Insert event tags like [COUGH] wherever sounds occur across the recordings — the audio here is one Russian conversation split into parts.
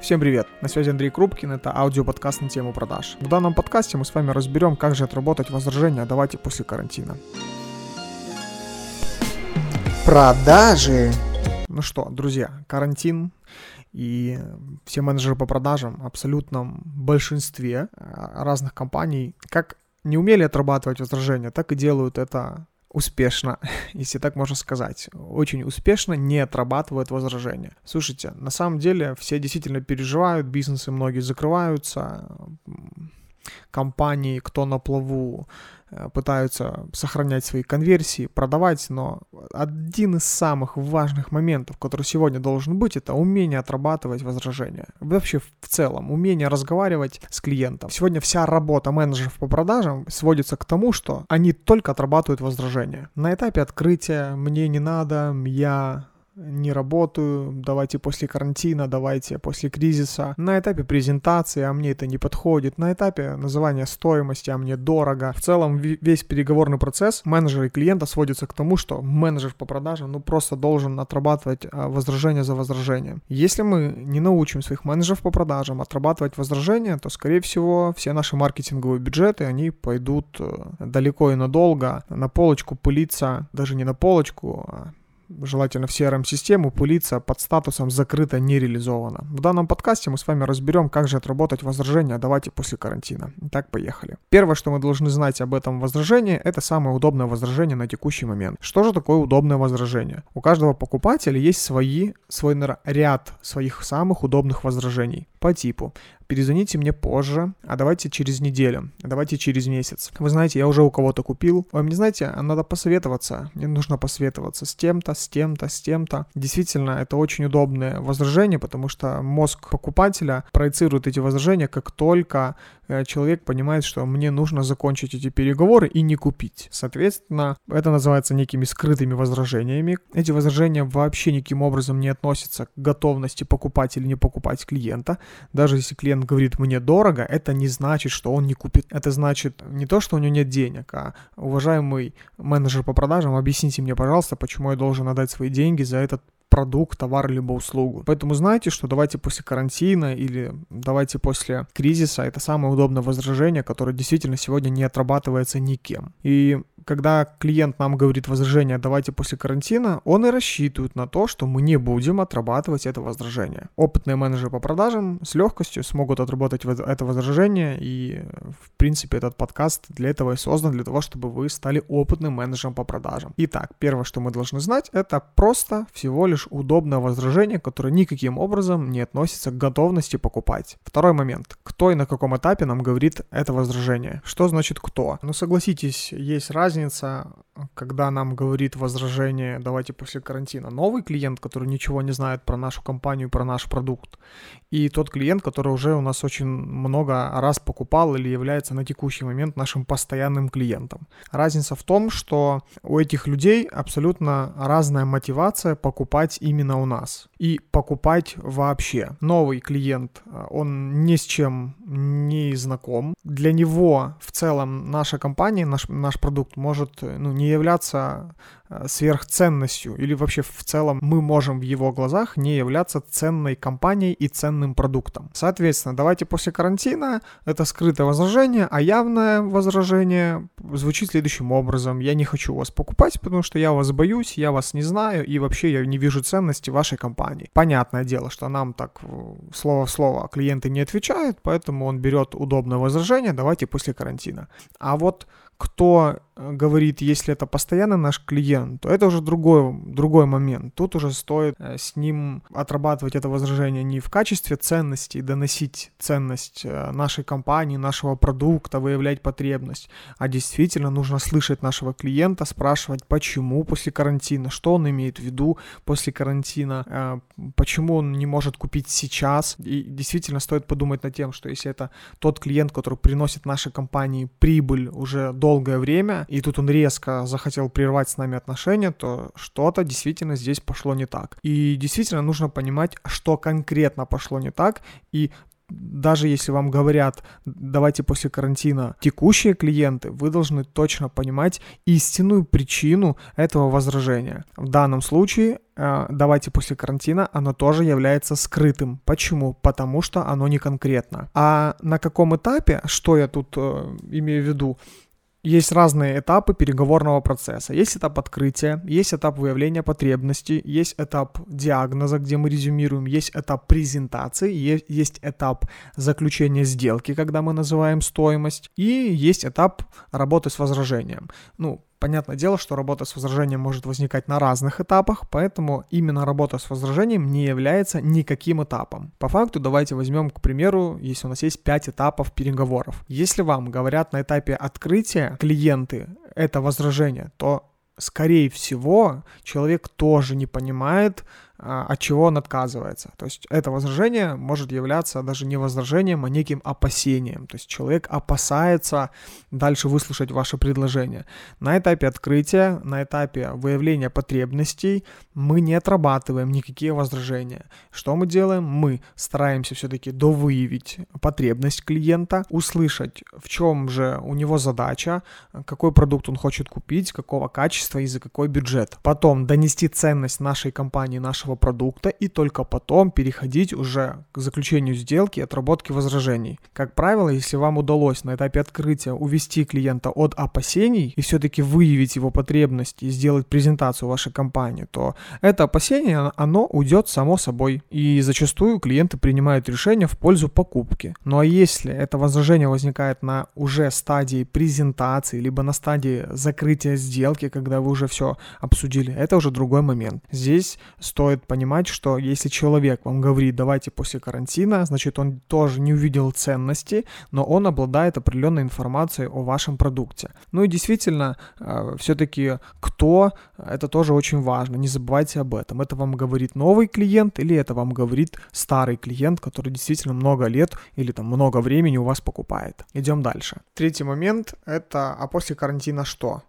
Всем привет! На связи Андрей Крупкин, это аудиоподкаст на тему продаж. В данном подкасте мы с вами разберем, как же отработать возражения «давайте после карантина». Продажи! Ну что, друзья, карантин и все менеджеры по продажам в абсолютном большинстве а, разных компаний как не умели отрабатывать возражения, так и делают это успешно, [LAUGHS] если так можно сказать, очень успешно не отрабатывают возражения. Слушайте, на самом деле все действительно переживают, бизнесы многие закрываются, компании, кто на плаву, Э, пытаются сохранять свои конверсии, продавать, но один из самых важных моментов, который сегодня должен быть, это умение отрабатывать возражения. Вообще в целом, умение разговаривать с клиентом. Сегодня вся работа менеджеров по продажам сводится к тому, что они только отрабатывают возражения. На этапе открытия «мне не надо», «я не работаю, давайте после карантина, давайте после кризиса. На этапе презентации, а мне это не подходит. На этапе называния стоимости, а мне дорого. В целом весь переговорный процесс менеджера и клиента сводится к тому, что менеджер по продажам ну просто должен отрабатывать а, возражение за возражением. Если мы не научим своих менеджеров по продажам отрабатывать возражения, то скорее всего все наши маркетинговые бюджеты, они пойдут э, далеко и надолго на полочку пылиться, даже не на полочку, а желательно в CRM-систему, пылиться под статусом «закрыто, не реализовано». В данном подкасте мы с вами разберем, как же отработать возражение «давайте после карантина». Итак, поехали. Первое, что мы должны знать об этом возражении, это самое удобное возражение на текущий момент. Что же такое удобное возражение? У каждого покупателя есть свои, свой ряд своих самых удобных возражений по типу перезвоните мне позже, а давайте через неделю, а давайте через месяц. Вы знаете, я уже у кого-то купил. Ой, мне знаете, а надо посоветоваться. Мне нужно посоветоваться с тем-то, с тем-то, с тем-то. Действительно, это очень удобное возражение, потому что мозг покупателя проецирует эти возражения, как только э, человек понимает, что мне нужно закончить эти переговоры и не купить. Соответственно, это называется некими скрытыми возражениями. Эти возражения вообще никаким образом не относятся к готовности покупать или не покупать клиента. Даже если клиент говорит «мне дорого», это не значит, что он не купит. Это значит не то, что у него нет денег, а уважаемый менеджер по продажам, объясните мне, пожалуйста, почему я должен отдать свои деньги за этот продукт, товар либо услугу. Поэтому знаете, что давайте после карантина или давайте после кризиса, это самое удобное возражение, которое действительно сегодня не отрабатывается никем. И когда клиент нам говорит возражение «давайте после карантина», он и рассчитывает на то, что мы не будем отрабатывать это возражение. Опытные менеджеры по продажам с легкостью смогут отработать это возражение, и в принципе этот подкаст для этого и создан, для того, чтобы вы стали опытным менеджером по продажам. Итак, первое, что мы должны знать, это просто всего лишь удобное возражение, которое никаким образом не относится к готовности покупать. Второй момент. Кто и на каком этапе нам говорит это возражение? Что значит кто? Ну согласитесь, есть разница разница, когда нам говорит возражение «давайте после карантина» новый клиент, который ничего не знает про нашу компанию, про наш продукт, и тот клиент, который уже у нас очень много раз покупал или является на текущий момент нашим постоянным клиентом. Разница в том, что у этих людей абсолютно разная мотивация покупать именно у нас и покупать вообще. Новый клиент, он ни с чем не знаком. Для него в целом наша компания, наш, наш продукт может ну, не являться Э, сверхценностью или вообще в целом мы можем в его глазах не являться ценной компанией и ценным продуктом. Соответственно, давайте после карантина это скрытое возражение, а явное возражение звучит следующим образом. Я не хочу вас покупать, потому что я вас боюсь, я вас не знаю и вообще я не вижу ценности вашей компании. Понятное дело, что нам так э, слово в слово клиенты не отвечают, поэтому он берет удобное возражение, давайте после карантина. А вот кто э, говорит, если это постоянно наш клиент, то это уже другой, другой момент. Тут уже стоит э, с ним отрабатывать это возражение не в качестве ценности, доносить ценность э, нашей компании, нашего продукта, выявлять потребность, а действительно нужно слышать нашего клиента, спрашивать, почему после карантина, что он имеет в виду после карантина, почему он не может купить сейчас. И действительно стоит подумать над тем, что если это тот клиент, который приносит нашей компании прибыль уже до долгое время, и тут он резко захотел прервать с нами отношения, то что-то действительно здесь пошло не так. И действительно нужно понимать, что конкретно пошло не так, и даже если вам говорят, давайте после карантина текущие клиенты, вы должны точно понимать истинную причину этого возражения. В данном случае э, давайте после карантина, оно тоже является скрытым. Почему? Потому что оно не конкретно. А на каком этапе, что я тут э, имею в виду? Есть разные этапы переговорного процесса. Есть этап открытия, есть этап выявления потребностей, есть этап диагноза, где мы резюмируем, есть этап презентации, есть этап заключения сделки, когда мы называем стоимость, и есть этап работы с возражением. Ну, Понятное дело, что работа с возражением может возникать на разных этапах, поэтому именно работа с возражением не является никаким этапом. По факту давайте возьмем, к примеру, если у нас есть 5 этапов переговоров. Если вам говорят на этапе открытия клиенты это возражение, то скорее всего, человек тоже не понимает, от чего он отказывается. То есть это возражение может являться даже не возражением, а неким опасением. То есть человек опасается дальше выслушать ваше предложение. На этапе открытия, на этапе выявления потребностей мы не отрабатываем никакие возражения. Что мы делаем? Мы стараемся все-таки довыявить потребность клиента, услышать, в чем же у него задача, какой продукт он хочет купить, какого качества и за какой бюджет. Потом донести ценность нашей компании, нашего нашего продукта и только потом переходить уже к заключению сделки и отработке возражений. Как правило, если вам удалось на этапе открытия увести клиента от опасений и все-таки выявить его потребности и сделать презентацию вашей компании, то это опасение, оно уйдет само собой. И зачастую клиенты принимают решение в пользу покупки. Ну а если это возражение возникает на уже стадии презентации, либо на стадии закрытия сделки, когда вы уже все обсудили, это уже другой момент. Здесь стоит стоит понимать, что если человек вам говорит, давайте после карантина, значит, он тоже не увидел ценности, но он обладает определенной информацией о вашем продукте. Ну и действительно, э, все-таки кто, это тоже очень важно, не забывайте об этом. Это вам говорит новый клиент или это вам говорит старый клиент, который действительно много лет или там много времени у вас покупает. Идем дальше. Третий момент это, а после карантина что?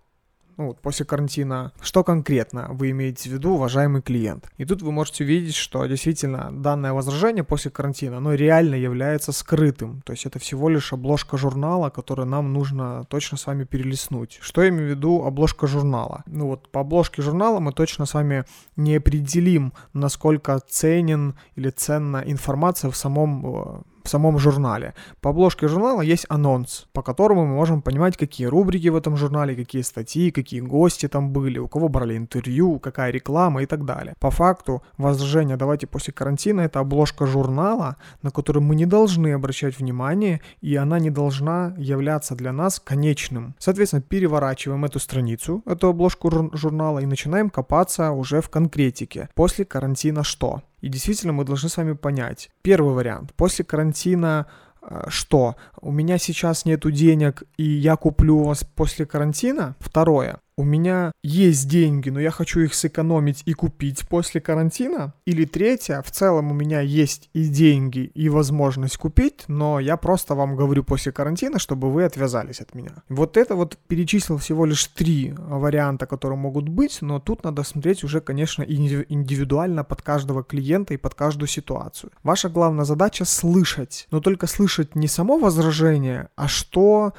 Ну, вот после карантина, что конкретно вы имеете в виду, уважаемый клиент. И тут вы можете увидеть, что действительно данное возражение после карантина, оно реально является скрытым. То есть это всего лишь обложка журнала, которую нам нужно точно с вами перелистнуть. Что я имею в виду обложка журнала? Ну вот по обложке журнала мы точно с вами не определим, насколько ценен или ценна информация в самом э, в самом журнале. По обложке журнала есть анонс, по которому мы можем понимать, какие рубрики в этом журнале, какие статьи, какие гости там были, у кого брали интервью, какая реклама и так далее. По факту, возражение «давайте после карантина» — это обложка журнала, на которую мы не должны обращать внимание, и она не должна являться для нас конечным. Соответственно, переворачиваем эту страницу, эту обложку журнала, и начинаем копаться уже в конкретике. После карантина что? И действительно мы должны с вами понять. Первый вариант. После карантина э, что? У меня сейчас нету денег, и я куплю у вас после карантина? Второе у меня есть деньги, но я хочу их сэкономить и купить после карантина. Или третье, в целом у меня есть и деньги, и возможность купить, но я просто вам говорю после карантина, чтобы вы отвязались от меня. Вот это вот перечислил всего лишь три варианта, которые могут быть, но тут надо смотреть уже, конечно, индивидуально под каждого клиента и под каждую ситуацию. Ваша главная задача слышать, но только слышать не само возражение, а что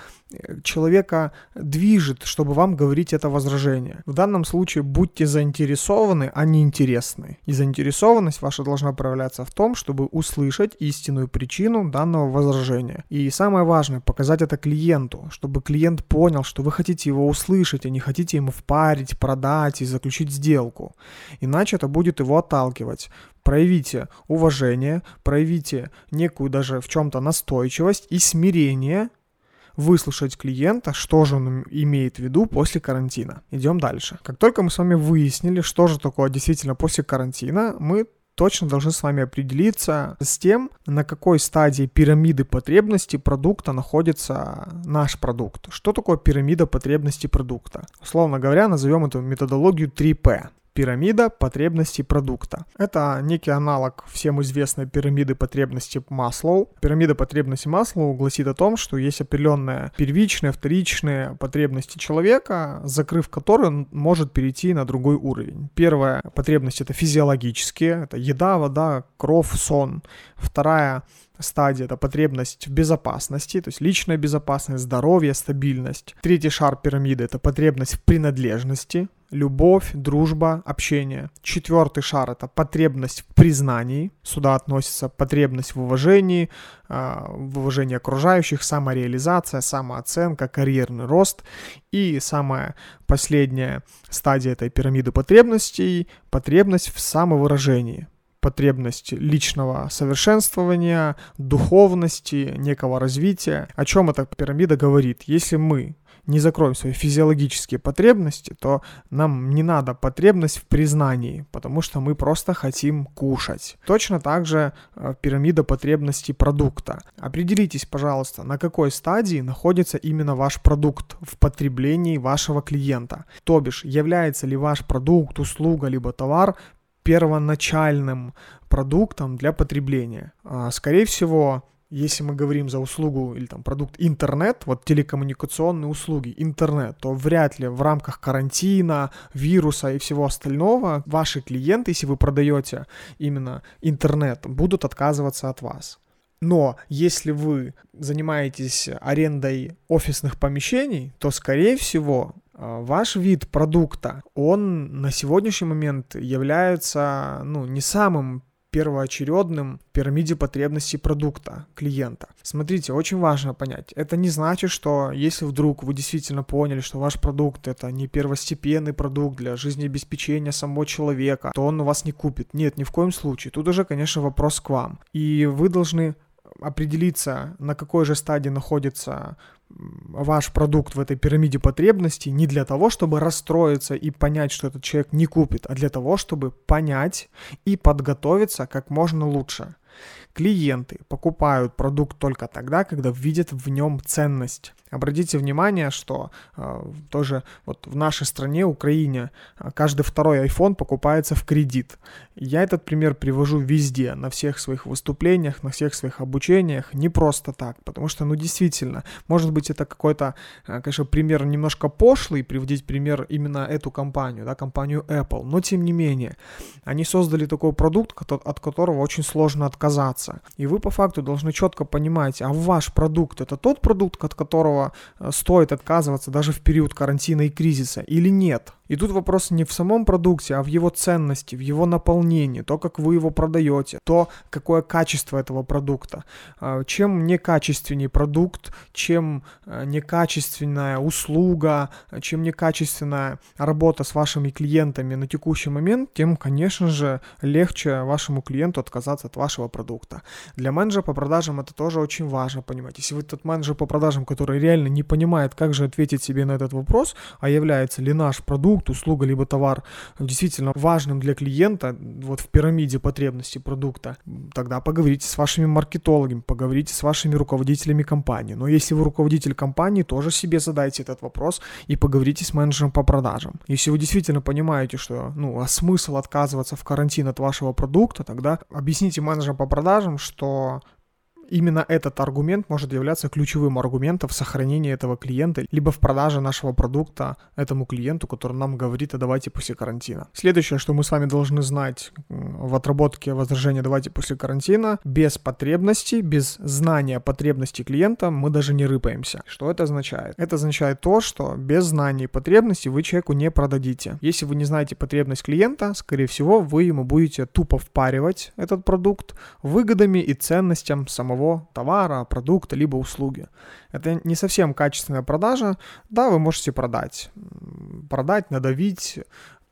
человека движет, чтобы вам говорить это возражение. В данном случае будьте заинтересованы, а не интересны. И заинтересованность ваша должна проявляться в том, чтобы услышать истинную причину данного возражения. И самое важное, показать это клиенту, чтобы клиент понял, что вы хотите его услышать, а не хотите ему впарить, продать и заключить сделку. Иначе это будет его отталкивать проявите уважение, проявите некую даже в чем-то настойчивость и смирение выслушать клиента, что же он имеет в виду после карантина. Идем дальше. Как только мы с вами выяснили, что же такое действительно после карантина, мы точно должны с вами определиться с тем, на какой стадии пирамиды потребностей продукта находится наш продукт. Что такое пирамида потребностей продукта? Условно говоря, назовем эту методологию 3P. Пирамида потребностей продукта. Это некий аналог всем известной пирамиды потребностей Маслоу. Пирамида потребностей Маслоу гласит о том, что есть определенные первичные, вторичные потребности человека, закрыв которые он может перейти на другой уровень. Первая потребность это физиологические, это еда, вода, кровь, сон. Вторая стадия — это потребность в безопасности, то есть личная безопасность, здоровье, стабильность. Третий шар пирамиды — это потребность в принадлежности, любовь, дружба, общение. Четвертый шар — это потребность в признании. Сюда относится потребность в уважении, а, в уважении окружающих, самореализация, самооценка, карьерный рост. И самая последняя стадия этой пирамиды потребностей — потребность в самовыражении потребность личного совершенствования, духовности, некого развития. О чем эта пирамида говорит? Если мы не закроем свои физиологические потребности, то нам не надо потребность в признании, потому что мы просто хотим кушать. Точно так же э, пирамида потребностей продукта. Определитесь, пожалуйста, на какой стадии находится именно ваш продукт в потреблении вашего клиента. То бишь, является ли ваш продукт, услуга, либо товар первоначальным продуктом для потребления. А, скорее всего, если мы говорим за услугу или там продукт интернет, вот телекоммуникационные услуги, интернет, то вряд ли в рамках карантина, вируса и всего остального ваши клиенты, если вы продаете именно интернет, будут отказываться от вас. Но если вы занимаетесь арендой офисных помещений, то, скорее всего, а, ваш вид продукта, он на сегодняшний момент является, ну, не самым первоочередным в пирамиде потребностей продукта клиента. Смотрите, очень важно понять. Это не значит, что если вдруг вы действительно поняли, что ваш продукт это не первостепенный продукт для жизнеобеспечения самого человека, то он у вас не купит. Нет, ни в коем случае. Тут уже, конечно, вопрос к вам. И вы должны определиться, на какой же стадии находится ваш продукт в этой пирамиде потребностей не для того, чтобы расстроиться и понять, что этот человек не купит, а для того, чтобы понять и подготовиться как можно лучше. Клиенты покупают продукт только тогда, когда видят в нем ценность. Обратите внимание, что э, тоже вот в нашей стране, Украине, э, каждый второй iPhone покупается в кредит. Я этот пример привожу везде, на всех своих выступлениях, на всех своих обучениях, не просто так, потому что, ну, действительно, может быть, это какой-то, э, конечно, пример немножко пошлый, приводить пример именно эту компанию, да, компанию Apple, но тем не менее, они создали такой продукт, от которого очень сложно отказаться. И вы по факту должны четко понимать, а ваш продукт это тот продукт, от которого Э, стоит отказываться даже в период карантина и кризиса или нет. И тут вопрос не в самом продукте, а в его ценности, в его наполнении, то, как вы его продаете, то, какое качество этого продукта. А, чем некачественнее продукт, чем э, некачественная услуга, чем некачественная работа с вашими клиентами на текущий момент, тем, конечно же, легче вашему клиенту отказаться от вашего продукта. Для менеджера по продажам это тоже очень важно понимать. Если вы тот менеджер по продажам, который реально не понимает, как же ответить себе на этот вопрос, а является ли наш продукт продукт, услуга, либо товар действительно важным для клиента, вот в пирамиде потребностей продукта, тогда поговорите с вашими маркетологами, поговорите с вашими руководителями компании. Но если вы руководитель компании, тоже себе задайте этот вопрос и поговорите с менеджером по продажам. Если вы действительно понимаете, что ну, а смысл отказываться в карантин от вашего продукта, тогда объясните менеджерам по продажам, что именно этот аргумент может являться ключевым аргументом в сохранении этого клиента, либо в продаже нашего продукта этому клиенту, который нам говорит, а давайте после карантина. Следующее, что мы с вами должны знать в отработке возражения «давайте после карантина», без потребностей, без знания потребностей клиента мы даже не рыпаемся. Что это означает? Это означает то, что без знаний потребностей вы человеку не продадите. Если вы не знаете потребность клиента, скорее всего, вы ему будете тупо впаривать этот продукт выгодами и ценностям самого самого товара, продукта, либо услуги. Это не совсем качественная продажа. Да, вы можете продать. Продать, надавить,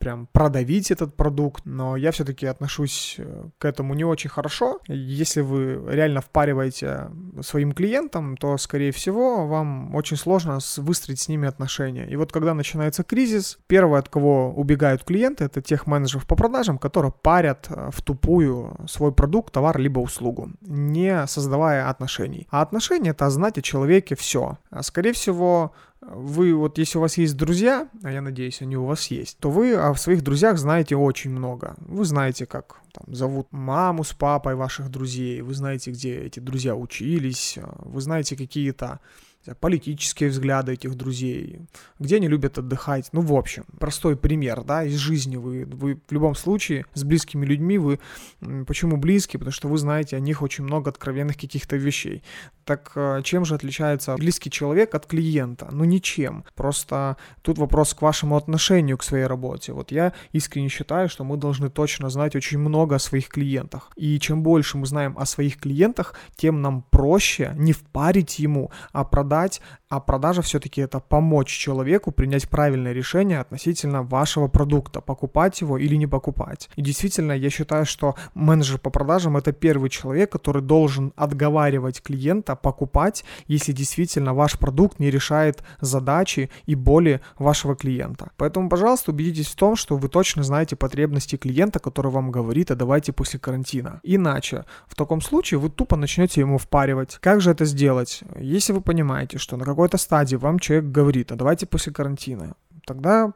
прям продавить этот продукт, но я все-таки отношусь э, к этому не очень хорошо. Если вы реально впариваете своим клиентам, то, скорее всего, вам очень сложно выстроить с ними отношения. И вот когда начинается кризис, первое, от кого убегают клиенты, это тех менеджеров по продажам, которые парят э, в тупую свой продукт, товар либо услугу, не создавая отношений. А отношения — это знать о человеке все. А, скорее всего, вы вот если у вас есть друзья, а я надеюсь, они у вас есть, то вы о своих друзьях знаете очень много. Вы знаете, как там, зовут маму с папой ваших друзей, вы знаете, где эти друзья учились, вы знаете какие-то политические взгляды этих друзей, где они любят отдыхать. Ну, в общем, простой пример, да, из жизни. Вы, вы в любом случае с близкими людьми, вы почему близкие? Потому что вы знаете о них очень много откровенных каких-то вещей. Так э, чем же отличается близкий человек от клиента? Ну, ничем. Просто тут вопрос к вашему отношению к своей работе. Вот я искренне считаю, что мы должны точно знать очень много о своих клиентах. И чем больше мы знаем о своих клиентах, тем нам проще не впарить ему, а продать продать, а продажа все-таки это помочь человеку принять правильное решение относительно вашего продукта, покупать его или не покупать. И действительно, я считаю, что менеджер по продажам это первый человек, который должен отговаривать клиента покупать, если действительно ваш продукт не решает задачи и боли вашего клиента. Поэтому, пожалуйста, убедитесь в том, что вы точно знаете потребности клиента, который вам говорит, а давайте после карантина. Иначе, в таком случае вы тупо начнете ему впаривать. Как же это сделать? Если вы понимаете, что на какой-то стадии вам человек говорит, а давайте после карантина, тогда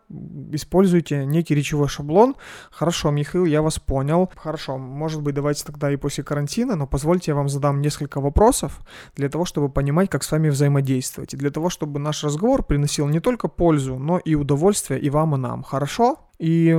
используйте некий речевой шаблон. Хорошо, Михаил, я вас понял. Хорошо, может быть, давайте тогда и после карантина, но позвольте я вам задам несколько вопросов для того, чтобы понимать, как с вами взаимодействовать. И для того, чтобы наш разговор приносил не только пользу, но и удовольствие и вам, и нам. Хорошо? И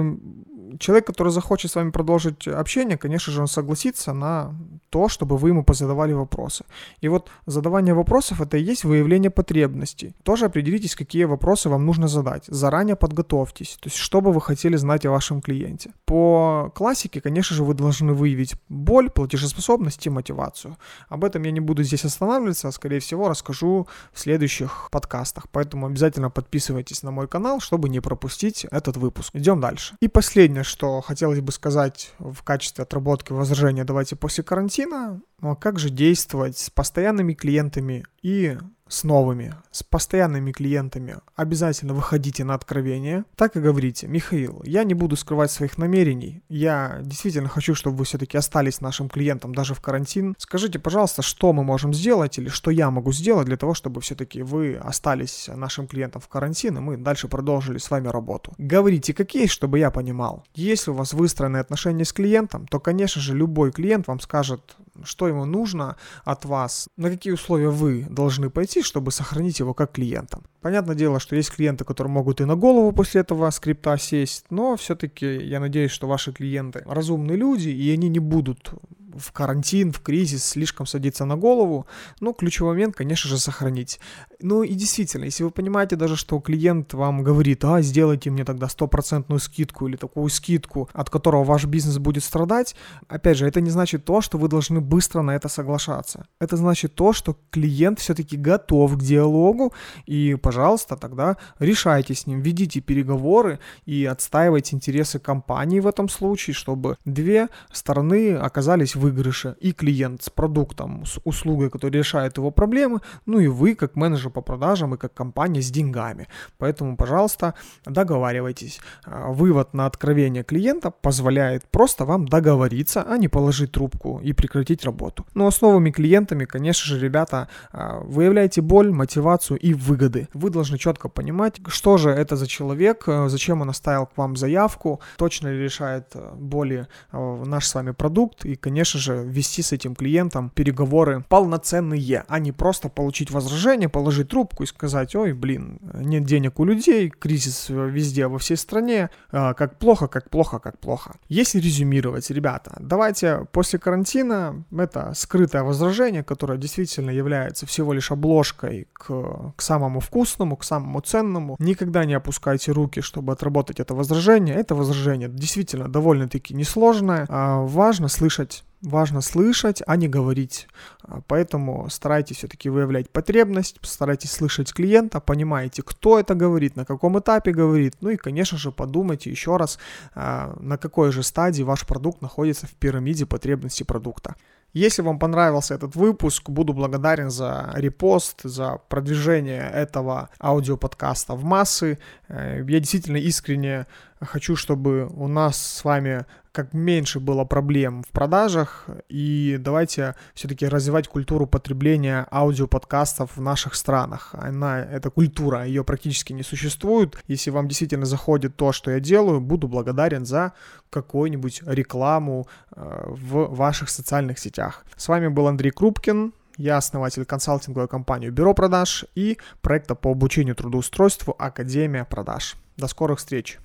человек, который захочет с вами продолжить общение, конечно же, он согласится на то, чтобы вы ему позадавали вопросы. И вот задавание вопросов это и есть выявление потребностей. Тоже определитесь, какие вопросы вам нужно задать. Заранее подготовьтесь, то есть что бы вы хотели знать о вашем клиенте. По классике, конечно же, вы должны выявить боль, платежеспособность и мотивацию. Об этом я не буду здесь останавливаться, а скорее всего расскажу в следующих подкастах. Поэтому обязательно подписывайтесь на мой канал, чтобы не пропустить этот выпуск. Идем дальше. И последнее, что хотелось бы сказать в качестве отработки возражения «давайте после карантина», ну а как же действовать с постоянными клиентами и с новыми, с постоянными клиентами обязательно выходите на откровение. Так и говорите, Михаил, я не буду скрывать своих намерений. Я действительно хочу, чтобы вы все-таки остались нашим клиентом даже в карантин. Скажите, пожалуйста, что мы можем сделать или что я могу сделать для того, чтобы все-таки вы остались нашим клиентом в карантин, и мы дальше продолжили с вами работу. Говорите как есть, чтобы я понимал. Если у вас выстроены отношения с клиентом, то, конечно же, любой клиент вам скажет, что ему нужно от вас, на какие условия вы должны пойти, чтобы сохранить его как клиентом. Понятное дело, что есть клиенты, которые могут и на голову после этого скрипта сесть, но все-таки я надеюсь, что ваши клиенты разумные люди, и они не будут в карантин, в кризис слишком садиться на голову. Но ключевой момент, конечно же, сохранить. Ну и действительно, если вы понимаете даже, что клиент вам говорит, а, сделайте мне тогда стопроцентную скидку или такую скидку, от которого ваш бизнес будет страдать, опять же, это не значит то, что вы должны быстро на это соглашаться. Это значит то, что клиент все-таки готов к диалогу, и, пожалуйста, тогда решайте с ним, ведите переговоры и отстаивайте интересы компании в этом случае, чтобы две стороны оказались в выигрыше. И клиент с продуктом, с услугой, которая решает его проблемы, ну и вы, как менеджер по продажам и как компания с деньгами. Поэтому, пожалуйста, договаривайтесь. А, вывод на откровение клиента позволяет просто вам договориться, а не положить трубку и прекратить работу. Но с новыми клиентами, конечно же, ребята, а, выявляйте боль, мотивацию и выгоды. Вы должны четко понимать, что же это за человек, а, зачем он оставил к вам заявку, точно ли решает боли наш с вами продукт и, конечно конечно же, вести с этим клиентом переговоры полноценные, а не просто получить возражение, положить трубку и сказать, ой, блин, нет денег у людей, кризис везде, во всей стране, а, как плохо, как плохо, как плохо. Если резюмировать, ребята, давайте после карантина, это скрытое возражение, которое действительно является всего лишь обложкой к, к самому вкусному, к самому ценному. Никогда не опускайте руки, чтобы отработать это возражение. Это возражение действительно довольно-таки несложное. А важно слышать важно слышать, а не говорить. А, поэтому старайтесь все-таки выявлять потребность, старайтесь слышать клиента, понимаете, кто это говорит, на каком этапе говорит. Ну и, конечно же, подумайте еще раз, а, на какой же стадии ваш продукт находится в пирамиде потребностей продукта. Если вам понравился этот выпуск, буду благодарен за репост, за продвижение этого аудиоподкаста в массы. Э, я действительно искренне хочу, чтобы у нас с вами как меньше было проблем в продажах, и давайте все-таки развивать культуру потребления аудиоподкастов в наших странах. Она, эта культура, ее практически не существует. Если вам действительно заходит то, что я делаю, буду благодарен за какую-нибудь рекламу э, в ваших социальных сетях. С вами был Андрей Крупкин, я основатель консалтинговой компании «Бюро продаж» и проекта по обучению трудоустройству «Академия продаж». До скорых встреч!